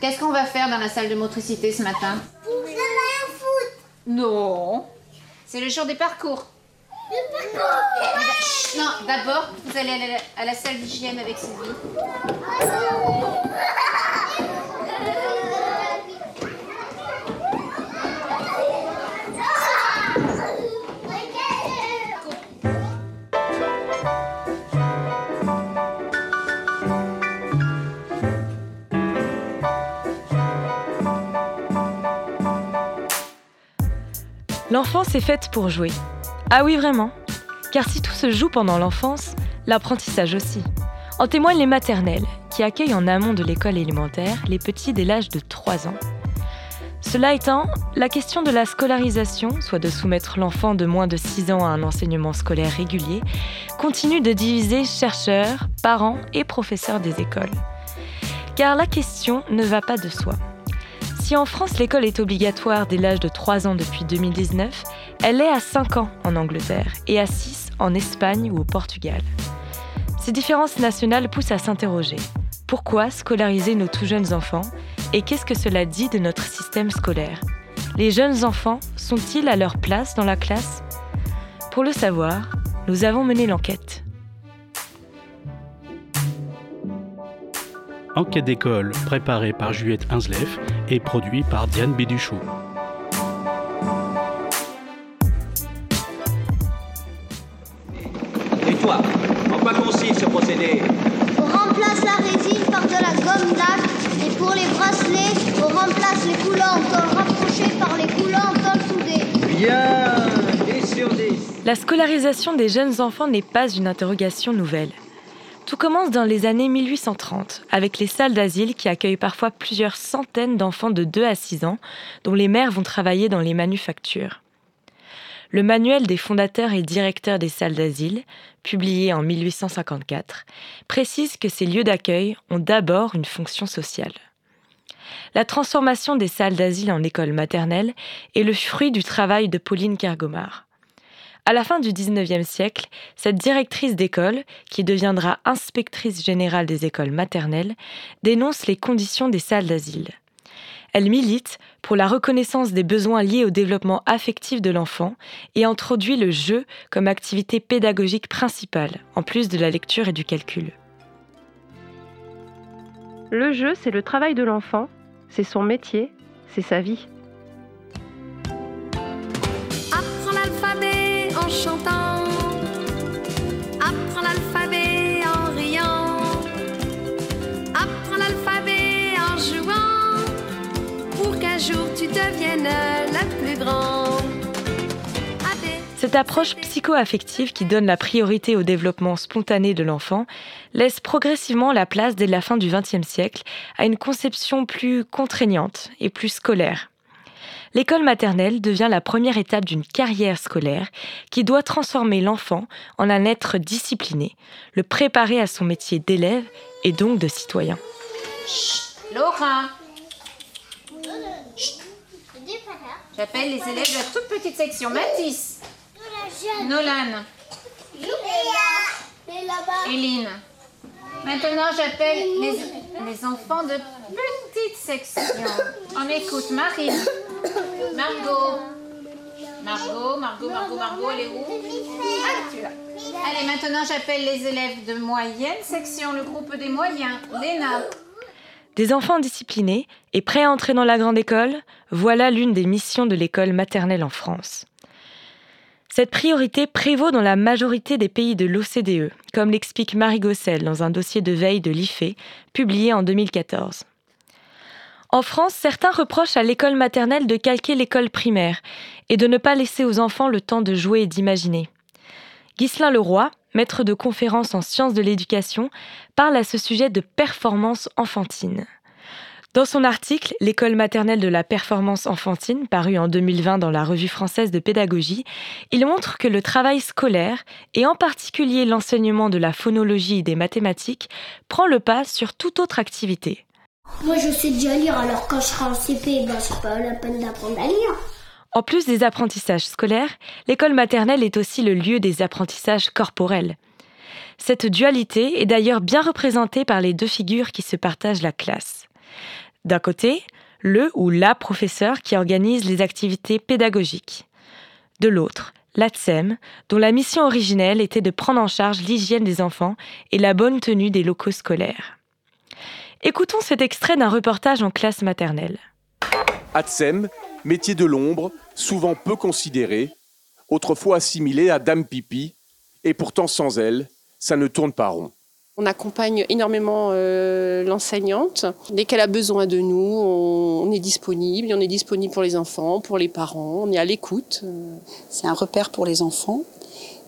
Qu'est-ce qu'on va faire dans la salle de motricité ce matin un foot. Non. C'est le jour des parcours. Le parcours. Non, d'abord, vous allez à la, à la salle d'hygiène avec Sylvie. L'enfance est faite pour jouer. Ah oui, vraiment. Car si tout se joue pendant l'enfance, l'apprentissage aussi. En témoignent les maternelles, qui accueillent en amont de l'école élémentaire les petits dès l'âge de 3 ans. Cela étant, la question de la scolarisation, soit de soumettre l'enfant de moins de 6 ans à un enseignement scolaire régulier, continue de diviser chercheurs, parents et professeurs des écoles. Car la question ne va pas de soi. Si en France l'école est obligatoire dès l'âge de 3 ans depuis 2019, elle est à 5 ans en Angleterre et à 6 en Espagne ou au Portugal. Ces différences nationales poussent à s'interroger. Pourquoi scolariser nos tout jeunes enfants et qu'est-ce que cela dit de notre système scolaire? Les jeunes enfants sont-ils à leur place dans la classe? Pour le savoir, nous avons mené l'enquête. Enquête d'école préparée par Juliette Hinsleff et produit par Diane Béduchot. Et toi, en quoi consiste ce procédé? On remplace la résine par de la gomme laque et pour les bracelets, on remplace les coulants en tôle rapprochés par les coulants en tôle soudée. Bien 10 sur 10 La scolarisation des jeunes enfants n'est pas une interrogation nouvelle. Tout commence dans les années 1830, avec les salles d'asile qui accueillent parfois plusieurs centaines d'enfants de 2 à 6 ans, dont les mères vont travailler dans les manufactures. Le manuel des fondateurs et directeurs des salles d'asile, publié en 1854, précise que ces lieux d'accueil ont d'abord une fonction sociale. La transformation des salles d'asile en école maternelle est le fruit du travail de Pauline Kergomar. À la fin du XIXe siècle, cette directrice d'école, qui deviendra inspectrice générale des écoles maternelles, dénonce les conditions des salles d'asile. Elle milite pour la reconnaissance des besoins liés au développement affectif de l'enfant et introduit le jeu comme activité pédagogique principale, en plus de la lecture et du calcul. Le jeu, c'est le travail de l'enfant, c'est son métier, c'est sa vie. Cette approche psycho-affective qui donne la priorité au développement spontané de l'enfant laisse progressivement la place dès la fin du XXe siècle à une conception plus contraignante et plus scolaire. L'école maternelle devient la première étape d'une carrière scolaire qui doit transformer l'enfant en un être discipliné, le préparer à son métier d'élève et donc de citoyen. Laura, j'appelle les élèves de la toute petite section. Mathis, Nolan. Éline. Maintenant, j'appelle les, les enfants de petite section. On écoute Marie, Margot. Margot, Margot, Margot, Margot, elle est où? Ah. Allez, maintenant, j'appelle les élèves de moyenne section, le groupe des moyens. Léna. Des enfants disciplinés et prêts à entrer dans la grande école, voilà l'une des missions de l'école maternelle en France. Cette priorité prévaut dans la majorité des pays de l'OCDE, comme l'explique Marie Gossel dans un dossier de veille de l'IFE, publié en 2014. En France, certains reprochent à l'école maternelle de calquer l'école primaire et de ne pas laisser aux enfants le temps de jouer et d'imaginer. Ghislain Leroy, maître de conférences en sciences de l'éducation, parle à ce sujet de performance enfantine. Dans son article L'école maternelle de la performance enfantine, paru en 2020 dans la Revue française de pédagogie, il montre que le travail scolaire, et en particulier l'enseignement de la phonologie et des mathématiques, prend le pas sur toute autre activité. Moi, je sais déjà lire, alors quand je serai en CP, ben, c'est pas la peine d'apprendre à lire. En plus des apprentissages scolaires, l'école maternelle est aussi le lieu des apprentissages corporels. Cette dualité est d'ailleurs bien représentée par les deux figures qui se partagent la classe. D'un côté, le ou la professeur qui organise les activités pédagogiques. De l'autre, l'ATSEM, dont la mission originelle était de prendre en charge l'hygiène des enfants et la bonne tenue des locaux scolaires. Écoutons cet extrait d'un reportage en classe maternelle. Métier de l'ombre, souvent peu considéré, autrefois assimilé à Dame Pipi, et pourtant sans elle, ça ne tourne pas rond. On accompagne énormément euh, l'enseignante. Dès qu'elle a besoin de nous, on, on est disponible. On est disponible pour les enfants, pour les parents. On est à l'écoute. C'est un repère pour les enfants.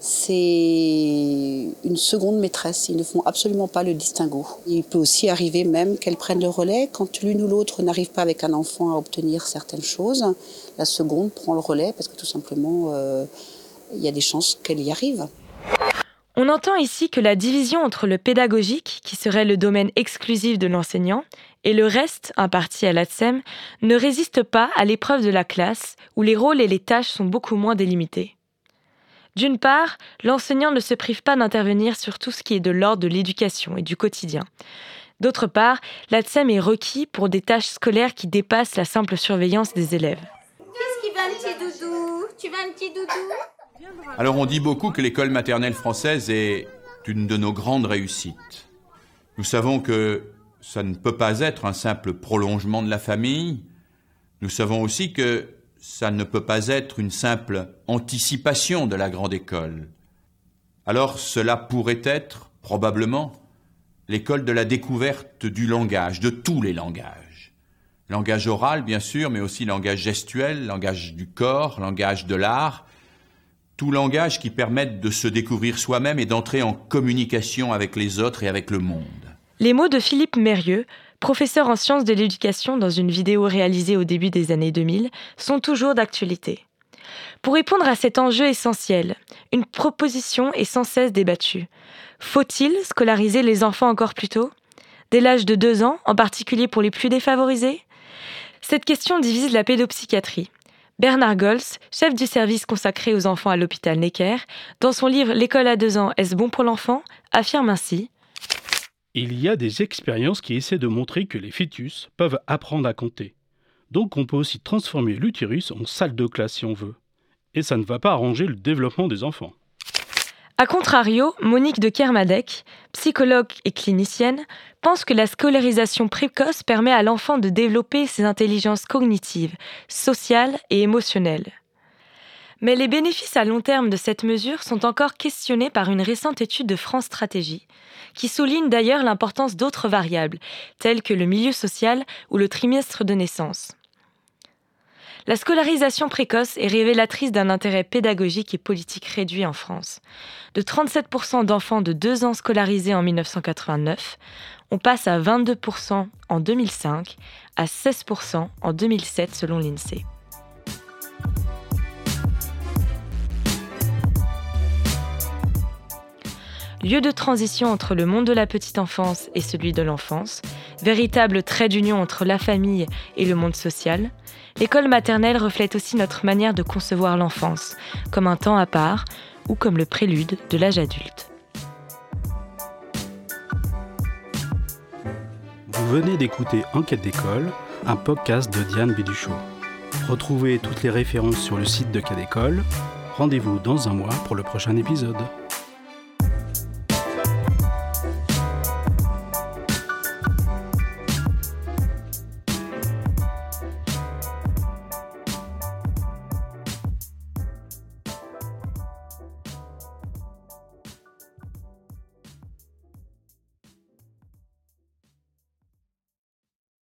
C'est une seconde maîtresse. Ils ne font absolument pas le distinguo. Il peut aussi arriver même qu'elles prennent le relais quand l'une ou l'autre n'arrive pas avec un enfant à obtenir certaines choses. La seconde prend le relais parce que tout simplement, euh, il y a des chances qu'elle y arrive. On entend ici que la division entre le pédagogique, qui serait le domaine exclusif de l'enseignant, et le reste, imparti à l'ATSEM, ne résiste pas à l'épreuve de la classe, où les rôles et les tâches sont beaucoup moins délimités. D'une part, l'enseignant ne se prive pas d'intervenir sur tout ce qui est de l'ordre de l'éducation et du quotidien. D'autre part, l'ATSEM est requis pour des tâches scolaires qui dépassent la simple surveillance des élèves. Qu'est-ce qui va, un petit doudou? Tu veux un petit doudou? Alors on dit beaucoup que l'école maternelle française est une de nos grandes réussites. Nous savons que ça ne peut pas être un simple prolongement de la famille. Nous savons aussi que ça ne peut pas être une simple anticipation de la grande école. Alors cela pourrait être, probablement, l'école de la découverte du langage, de tous les langages. Langage oral, bien sûr, mais aussi langage gestuel, langage du corps, langage de l'art, tout langage qui permette de se découvrir soi-même et d'entrer en communication avec les autres et avec le monde. Les mots de Philippe Mérieux, professeur en sciences de l'éducation dans une vidéo réalisée au début des années 2000, sont toujours d'actualité. Pour répondre à cet enjeu essentiel, une proposition est sans cesse débattue. Faut-il scolariser les enfants encore plus tôt? Dès l'âge de 2 ans, en particulier pour les plus défavorisés? Cette question divise la pédopsychiatrie. Bernard Gols, chef du service consacré aux enfants à l'hôpital Necker, dans son livre L'école à 2 ans, est-ce bon pour l'enfant? affirme ainsi Il y a des expériences qui essaient de montrer que les fœtus peuvent apprendre à compter. Donc on peut aussi transformer l'utérus en salle de classe si on veut. Et ça ne va pas arranger le développement des enfants. A contrario, Monique de Kermadec, psychologue et clinicienne, pense que la scolarisation précoce permet à l'enfant de développer ses intelligences cognitives, sociales et émotionnelles. Mais les bénéfices à long terme de cette mesure sont encore questionnés par une récente étude de France Stratégie, qui souligne d'ailleurs l'importance d'autres variables, telles que le milieu social ou le trimestre de naissance. La scolarisation précoce est révélatrice d'un intérêt pédagogique et politique réduit en France. De 37% d'enfants de 2 ans scolarisés en 1989, on passe à 22% en 2005, à 16% en 2007 selon l'INSEE. Lieu de transition entre le monde de la petite enfance et celui de l'enfance, véritable trait d'union entre la famille et le monde social, l'école maternelle reflète aussi notre manière de concevoir l'enfance, comme un temps à part ou comme le prélude de l'âge adulte. Vous venez d'écouter Enquête d'école, un podcast de Diane Béduchot. Retrouvez toutes les références sur le site de Cadécole. Rendez-vous dans un mois pour le prochain épisode.